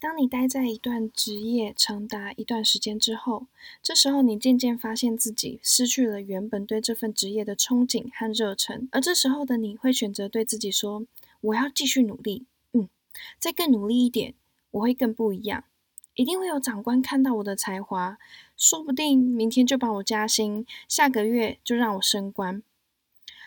当你待在一段职业长达一段时间之后，这时候你渐渐发现自己失去了原本对这份职业的憧憬和热忱，而这时候的你会选择对自己说：“我要继续努力，嗯，再更努力一点，我会更不一样，一定会有长官看到我的才华，说不定明天就把我加薪，下个月就让我升官。”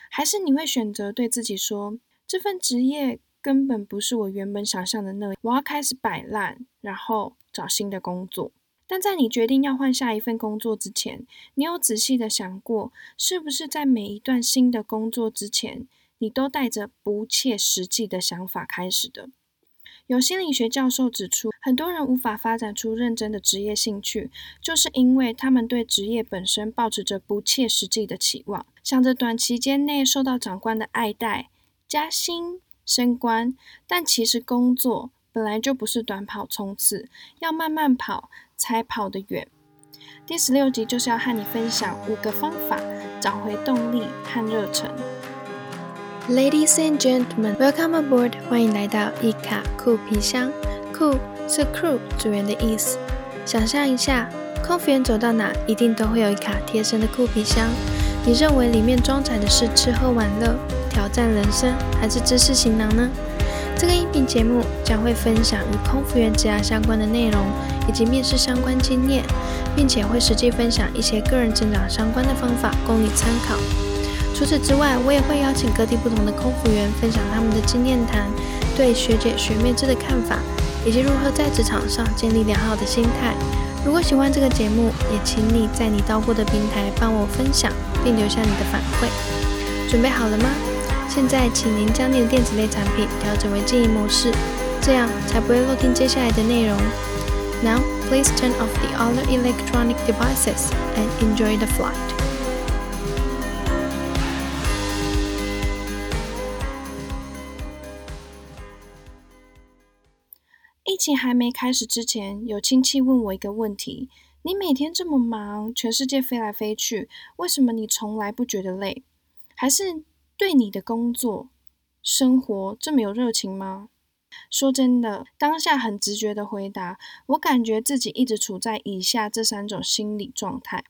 还是你会选择对自己说：“这份职业。”根本不是我原本想象的那样，我要开始摆烂，然后找新的工作。但在你决定要换下一份工作之前，你有仔细的想过，是不是在每一段新的工作之前，你都带着不切实际的想法开始的？有心理学教授指出，很多人无法发展出认真的职业兴趣，就是因为他们对职业本身抱持着不切实际的期望，想着短期间内受到长官的爱戴、加薪。升官，但其实工作本来就不是短跑冲刺，要慢慢跑才跑得远。第十六集就是要和你分享五个方法，找回动力和热忱。Ladies and gentlemen, welcome aboard！欢迎来到一卡酷皮箱。酷是 crew 组员的意思。想象一下，空服员走到哪，一定都会有一卡贴身的酷皮箱。你认为里面装载的是吃喝玩乐？挑战人生还是知识行囊呢？这个音频节目将会分享与空服员职涯相关的内容，以及面试相关经验，并且会实际分享一些个人成长相关的方法供你参考。除此之外，我也会邀请各地不同的空服员分享他们的经验谈，对学姐学妹制的看法，以及如何在职场上建立良好的心态。如果喜欢这个节目，也请你在你到过的平台帮我分享，并留下你的反馈。准备好了吗？现在，请您将您的电子类产品调整为静音模式，这样才不会漏听接下来的内容。Now, please turn off the other electronic devices and enjoy the flight. 疫情还没开始之前，有亲戚问我一个问题：你每天这么忙，全世界飞来飞去，为什么你从来不觉得累？还是？对你的工作、生活这么有热情吗？说真的，当下很直觉的回答，我感觉自己一直处在以下这三种心理状态。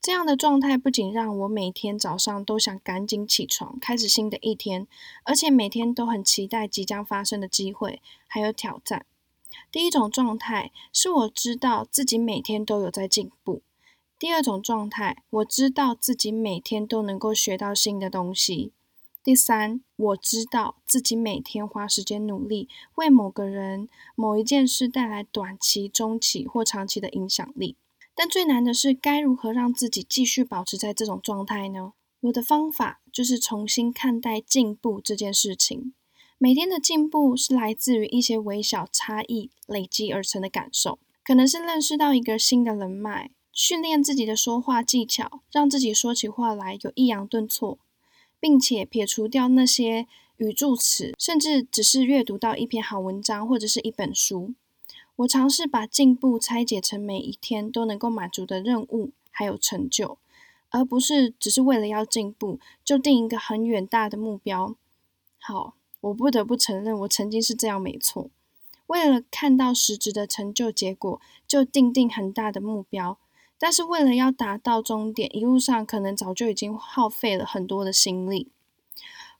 这样的状态不仅让我每天早上都想赶紧起床，开始新的一天，而且每天都很期待即将发生的机会还有挑战。第一种状态是我知道自己每天都有在进步；第二种状态，我知道自己每天都能够学到新的东西。第三，我知道自己每天花时间努力，为某个人、某一件事带来短期、中期或长期的影响力。但最难的是，该如何让自己继续保持在这种状态呢？我的方法就是重新看待进步这件事情。每天的进步是来自于一些微小差异累积而成的感受，可能是认识到一个新的人脉，训练自己的说话技巧，让自己说起话来有抑扬顿挫。并且撇除掉那些语助词，甚至只是阅读到一篇好文章或者是一本书。我尝试把进步拆解成每一天都能够满足的任务还有成就，而不是只是为了要进步就定一个很远大的目标。好，我不得不承认，我曾经是这样，没错。为了看到实质的成就结果，就定定很大的目标。但是为了要达到终点，一路上可能早就已经耗费了很多的心力。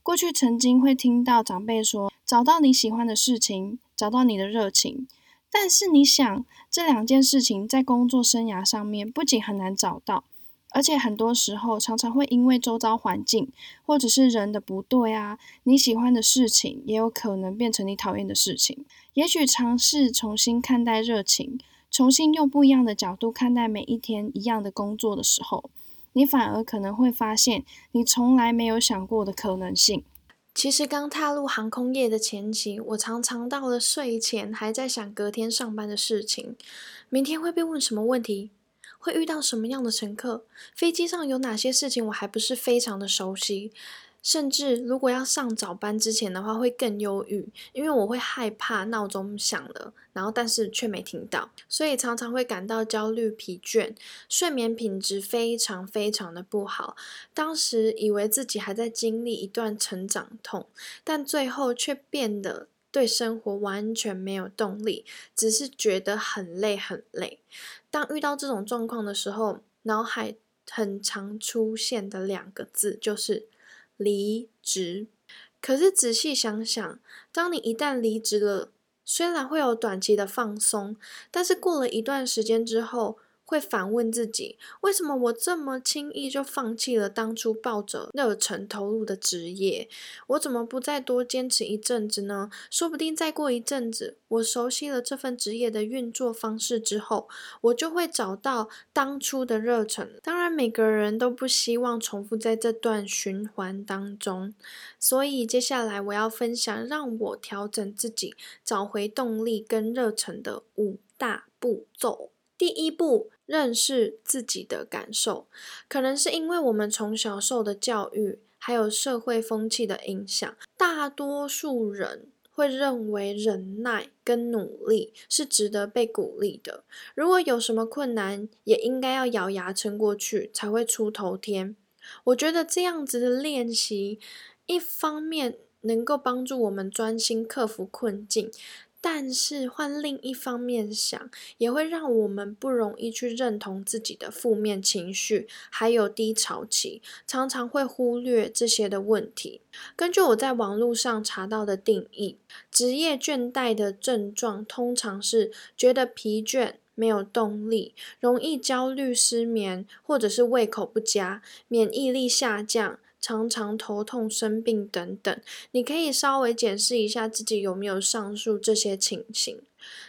过去曾经会听到长辈说：“找到你喜欢的事情，找到你的热情。”但是你想，这两件事情在工作生涯上面不仅很难找到，而且很多时候常常会因为周遭环境或者是人的不对啊，你喜欢的事情也有可能变成你讨厌的事情。也许尝试重新看待热情。重新用不一样的角度看待每一天一样的工作的时候，你反而可能会发现你从来没有想过的可能性。其实刚踏入航空业的前期，我常常到了睡前还在想隔天上班的事情，明天会被问什么问题，会遇到什么样的乘客，飞机上有哪些事情我还不是非常的熟悉。甚至如果要上早班之前的话，会更忧郁，因为我会害怕闹钟响了，然后但是却没听到，所以常常会感到焦虑、疲倦，睡眠品质非常非常的不好。当时以为自己还在经历一段成长痛，但最后却变得对生活完全没有动力，只是觉得很累很累。当遇到这种状况的时候，脑海很常出现的两个字就是离职。可是仔细想想，当你一旦离职了，虽然会有短期的放松，但是过了一段时间之后，会反问自己：为什么我这么轻易就放弃了当初抱着热忱投入的职业？我怎么不再多坚持一阵子呢？说不定再过一阵子，我熟悉了这份职业的运作方式之后，我就会找到当初的热忱。当然，每个人都不希望重复在这段循环当中，所以接下来我要分享让我调整自己、找回动力跟热忱的五大步骤。第一步，认识自己的感受。可能是因为我们从小受的教育，还有社会风气的影响，大多数人会认为忍耐跟努力是值得被鼓励的。如果有什么困难，也应该要咬牙撑过去，才会出头天。我觉得这样子的练习，一方面能够帮助我们专心克服困境。但是换另一方面想，也会让我们不容易去认同自己的负面情绪，还有低潮期，常常会忽略这些的问题。根据我在网络上查到的定义，职业倦怠的症状通常是觉得疲倦、没有动力、容易焦虑、失眠，或者是胃口不佳、免疫力下降。常常头痛、生病等等，你可以稍微检视一下自己有没有上述这些情形。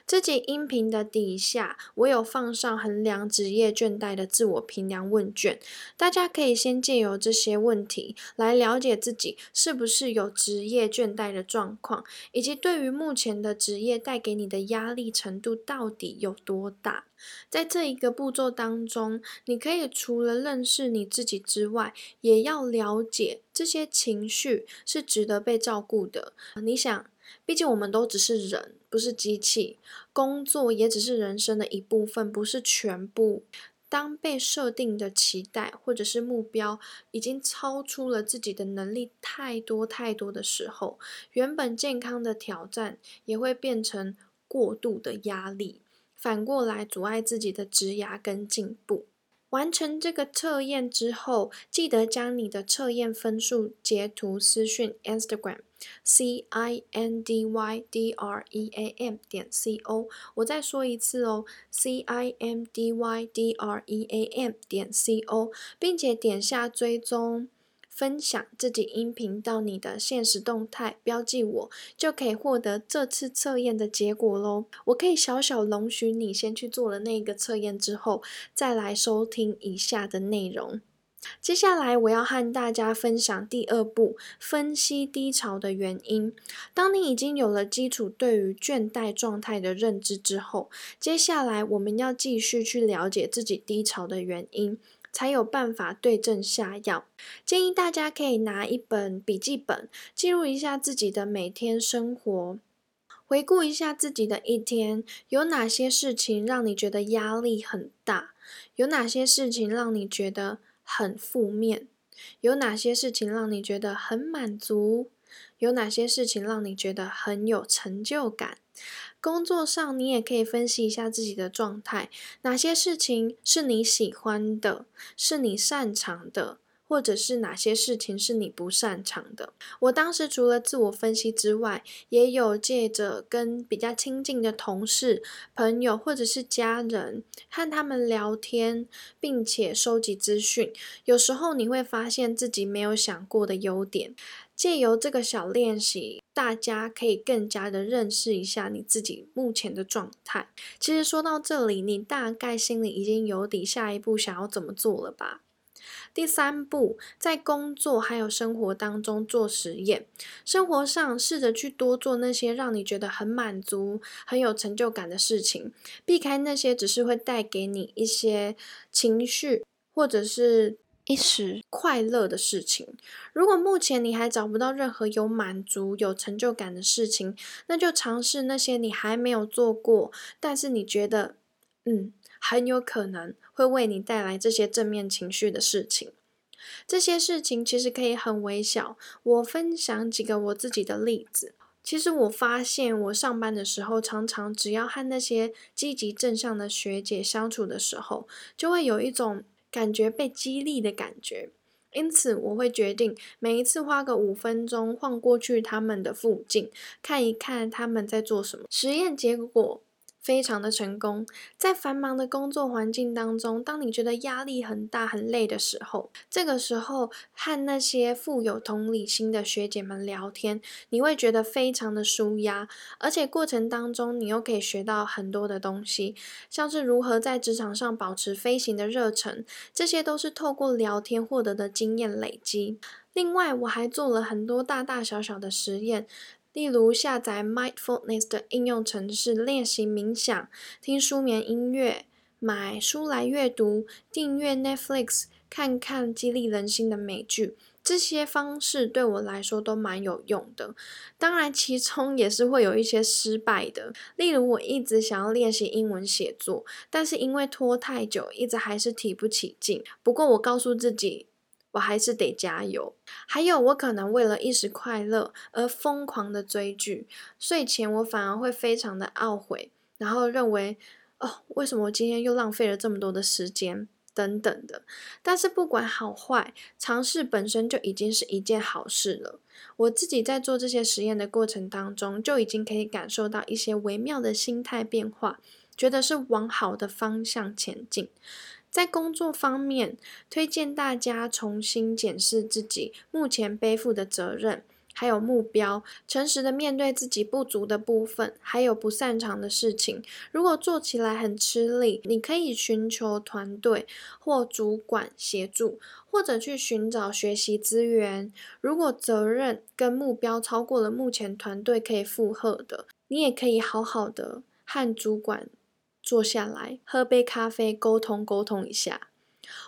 这集音频的底下，我有放上衡量职业倦怠的自我评量问卷，大家可以先借由这些问题来了解自己是不是有职业倦怠的状况，以及对于目前的职业带给你的压力程度到底有多大。在这一个步骤当中，你可以除了认识你自己之外，也要了解这些情绪是值得被照顾的。你想？毕竟我们都只是人，不是机器。工作也只是人生的一部分，不是全部。当被设定的期待或者是目标已经超出了自己的能力太多太多的时候，原本健康的挑战也会变成过度的压力，反过来阻碍自己的职涯跟进步。完成这个测验之后，记得将你的测验分数截图私讯 Instagram C I N D Y D R E A M 点 C O。我再说一次哦，C I N D Y D R E A M 点 C O，并且点下追踪。分享自己音频到你的现实动态，标记我，就可以获得这次测验的结果喽。我可以小小容许你先去做了那个测验之后，再来收听以下的内容。接下来我要和大家分享第二步，分析低潮的原因。当你已经有了基础对于倦怠状态的认知之后，接下来我们要继续去了解自己低潮的原因。才有办法对症下药。建议大家可以拿一本笔记本，记录一下自己的每天生活，回顾一下自己的一天，有哪些事情让你觉得压力很大？有哪些事情让你觉得很负面？有哪些事情让你觉得很满足？有哪些事情让你觉得很有成就感？工作上，你也可以分析一下自己的状态，哪些事情是你喜欢的，是你擅长的，或者是哪些事情是你不擅长的。我当时除了自我分析之外，也有借着跟比较亲近的同事、朋友或者是家人，和他们聊天，并且收集资讯。有时候你会发现自己没有想过的优点。借由这个小练习，大家可以更加的认识一下你自己目前的状态。其实说到这里，你大概心里已经有底，下一步想要怎么做了吧？第三步，在工作还有生活当中做实验。生活上试着去多做那些让你觉得很满足、很有成就感的事情，避开那些只是会带给你一些情绪或者是。一时快乐的事情，如果目前你还找不到任何有满足、有成就感的事情，那就尝试那些你还没有做过，但是你觉得，嗯，很有可能会为你带来这些正面情绪的事情。这些事情其实可以很微小，我分享几个我自己的例子。其实我发现，我上班的时候，常常只要和那些积极正向的学姐相处的时候，就会有一种感觉被激励的感觉。因此，我会决定每一次花个五分钟晃过去他们的附近，看一看他们在做什么。实验结果。非常的成功，在繁忙的工作环境当中，当你觉得压力很大、很累的时候，这个时候和那些富有同理心的学姐们聊天，你会觉得非常的舒压，而且过程当中你又可以学到很多的东西，像是如何在职场上保持飞行的热忱，这些都是透过聊天获得的经验累积。另外，我还做了很多大大小小的实验。例如下载 Mindfulness 的应用程式练习冥想，听舒眠音乐，买书来阅读，订阅 Netflix，看看激励人心的美剧，这些方式对我来说都蛮有用的。当然，其中也是会有一些失败的。例如，我一直想要练习英文写作，但是因为拖太久，一直还是提不起劲。不过，我告诉自己。我还是得加油。还有，我可能为了一时快乐而疯狂的追剧，睡前我反而会非常的懊悔，然后认为，哦，为什么我今天又浪费了这么多的时间等等的。但是不管好坏，尝试本身就已经是一件好事了。我自己在做这些实验的过程当中，就已经可以感受到一些微妙的心态变化，觉得是往好的方向前进。在工作方面，推荐大家重新检视自己目前背负的责任，还有目标，诚实的面对自己不足的部分，还有不擅长的事情。如果做起来很吃力，你可以寻求团队或主管协助，或者去寻找学习资源。如果责任跟目标超过了目前团队可以负荷的，你也可以好好的和主管。坐下来喝杯咖啡，沟通沟通一下。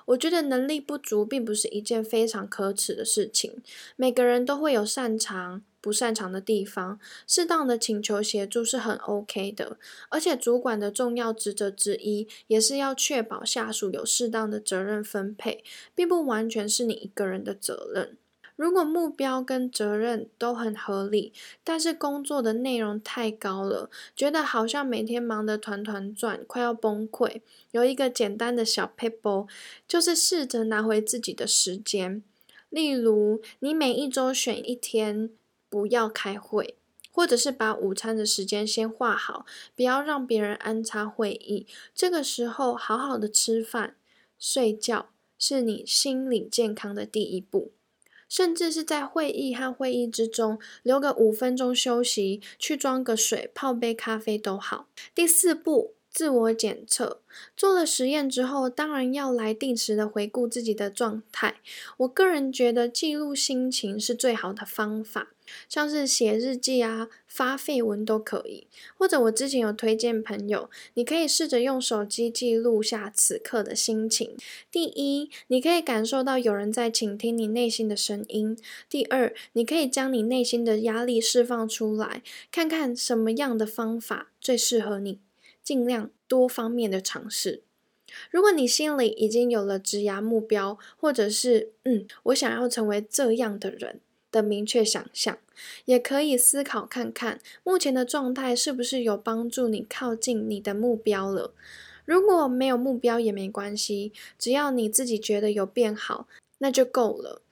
我觉得能力不足并不是一件非常可耻的事情。每个人都会有擅长、不擅长的地方，适当的请求协助是很 OK 的。而且主管的重要职责之一，也是要确保下属有适当的责任分配，并不完全是你一个人的责任。如果目标跟责任都很合理，但是工作的内容太高了，觉得好像每天忙得团团转，快要崩溃。有一个简单的小 paper，就是试着拿回自己的时间。例如，你每一周选一天不要开会，或者是把午餐的时间先画好，不要让别人安插会议。这个时候，好好的吃饭、睡觉，是你心理健康的第一步。甚至是在会议和会议之中留个五分钟休息，去装个水、泡杯咖啡都好。第四步，自我检测。做了实验之后，当然要来定时的回顾自己的状态。我个人觉得记录心情是最好的方法。像是写日记啊、发废文都可以，或者我之前有推荐朋友，你可以试着用手机记录下此刻的心情。第一，你可以感受到有人在倾听你内心的声音；第二，你可以将你内心的压力释放出来，看看什么样的方法最适合你，尽量多方面的尝试。如果你心里已经有了职涯目标，或者是嗯，我想要成为这样的人。的明确想象，也可以思考看看目前的状态是不是有帮助你靠近你的目标了。如果没有目标也没关系，只要你自己觉得有变好，那就够了。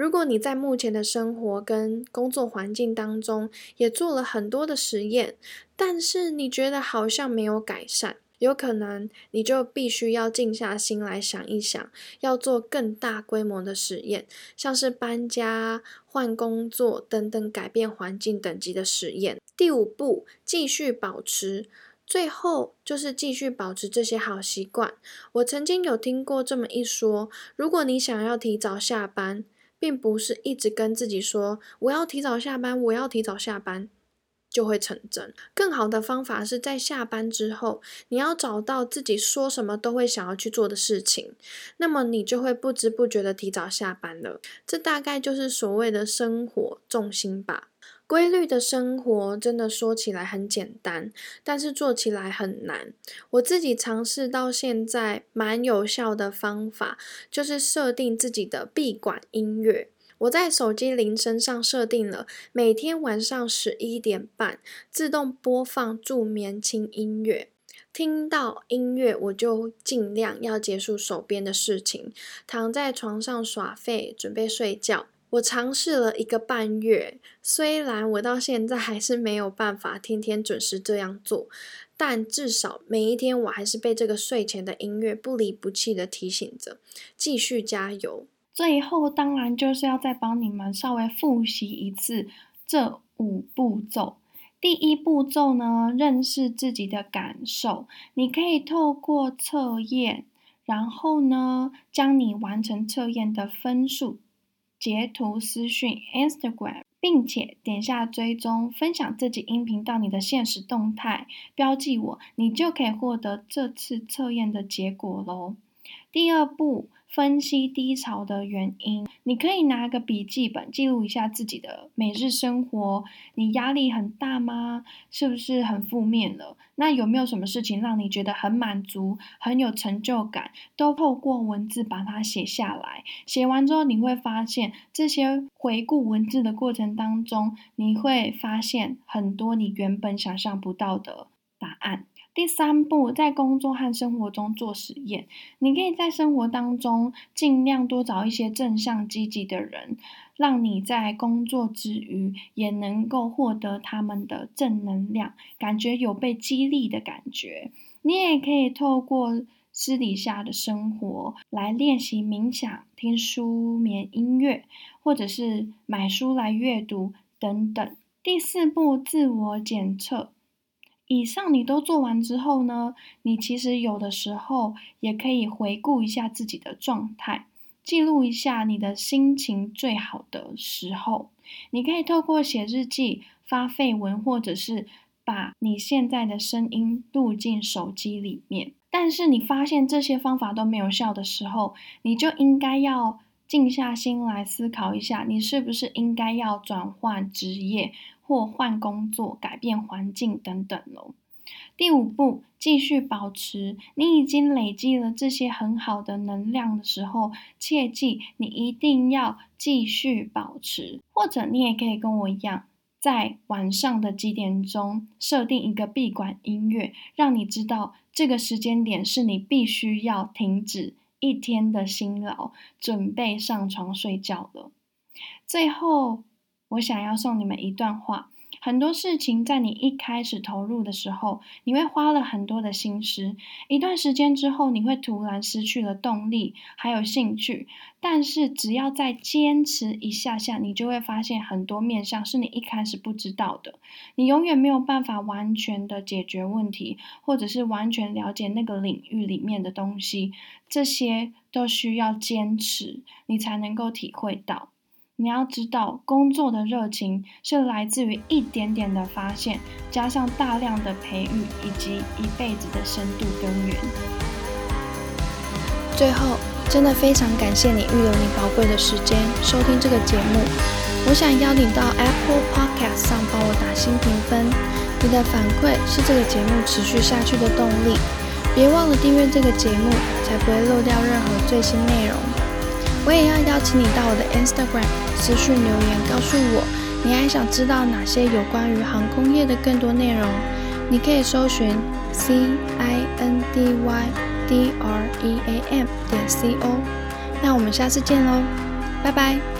如果你在目前的生活跟工作环境当中也做了很多的实验，但是你觉得好像没有改善。有可能你就必须要静下心来想一想，要做更大规模的实验，像是搬家、换工作等等改变环境等级的实验。第五步，继续保持，最后就是继续保持这些好习惯。我曾经有听过这么一说：如果你想要提早下班，并不是一直跟自己说我要提早下班，我要提早下班。就会成真。更好的方法是在下班之后，你要找到自己说什么都会想要去做的事情，那么你就会不知不觉的提早下班了。这大概就是所谓的生活重心吧。规律的生活真的说起来很简单，但是做起来很难。我自己尝试到现在蛮有效的方法，就是设定自己的闭馆音乐。我在手机铃声上设定了每天晚上十一点半自动播放助眠轻音乐。听到音乐，我就尽量要结束手边的事情，躺在床上耍废，准备睡觉。我尝试了一个半月，虽然我到现在还是没有办法天天准时这样做，但至少每一天我还是被这个睡前的音乐不离不弃的提醒着，继续加油。最后，当然就是要再帮你们稍微复习一次这五步骤。第一步骤呢，认识自己的感受。你可以透过测验，然后呢，将你完成测验的分数截图私讯 Instagram，并且点下追踪，分享自己音频到你的现实动态，标记我，你就可以获得这次测验的结果喽。第二步。分析低潮的原因，你可以拿个笔记本记录一下自己的每日生活。你压力很大吗？是不是很负面了？那有没有什么事情让你觉得很满足、很有成就感？都透过文字把它写下来。写完之后，你会发现这些回顾文字的过程当中，你会发现很多你原本想象不到的答案。第三步，在工作和生活中做实验。你可以在生活当中尽量多找一些正向积极的人，让你在工作之余也能够获得他们的正能量，感觉有被激励的感觉。你也可以透过私底下的生活来练习冥想、听舒眠音乐，或者是买书来阅读等等。第四步，自我检测。以上你都做完之后呢，你其实有的时候也可以回顾一下自己的状态，记录一下你的心情最好的时候。你可以透过写日记、发废文，或者是把你现在的声音录进手机里面。但是你发现这些方法都没有效的时候，你就应该要静下心来思考一下，你是不是应该要转换职业。或换工作、改变环境等等喽。第五步，继续保持。你已经累积了这些很好的能量的时候，切记你一定要继续保持。或者你也可以跟我一样，在晚上的几点钟设定一个闭馆音乐，让你知道这个时间点是你必须要停止一天的辛劳，准备上床睡觉了。最后。我想要送你们一段话：很多事情在你一开始投入的时候，你会花了很多的心思，一段时间之后，你会突然失去了动力，还有兴趣。但是只要再坚持一下下，你就会发现很多面向是你一开始不知道的。你永远没有办法完全的解决问题，或者是完全了解那个领域里面的东西，这些都需要坚持，你才能够体会到。你要知道，工作的热情是来自于一点点的发现，加上大量的培育以及一辈子的深度根源。最后，真的非常感谢你预留你宝贵的时间收听这个节目。我想邀你到 Apple Podcast 上帮我打新评分，你的反馈是这个节目持续下去的动力。别忘了订阅这个节目，才不会漏掉任何最新内容。我也要邀请你到我的 Instagram 私讯留言，告诉我你还想知道哪些有关于航空业的更多内容。你可以搜寻 C I N D Y D R E A M 点 C O。那我们下次见喽，拜拜。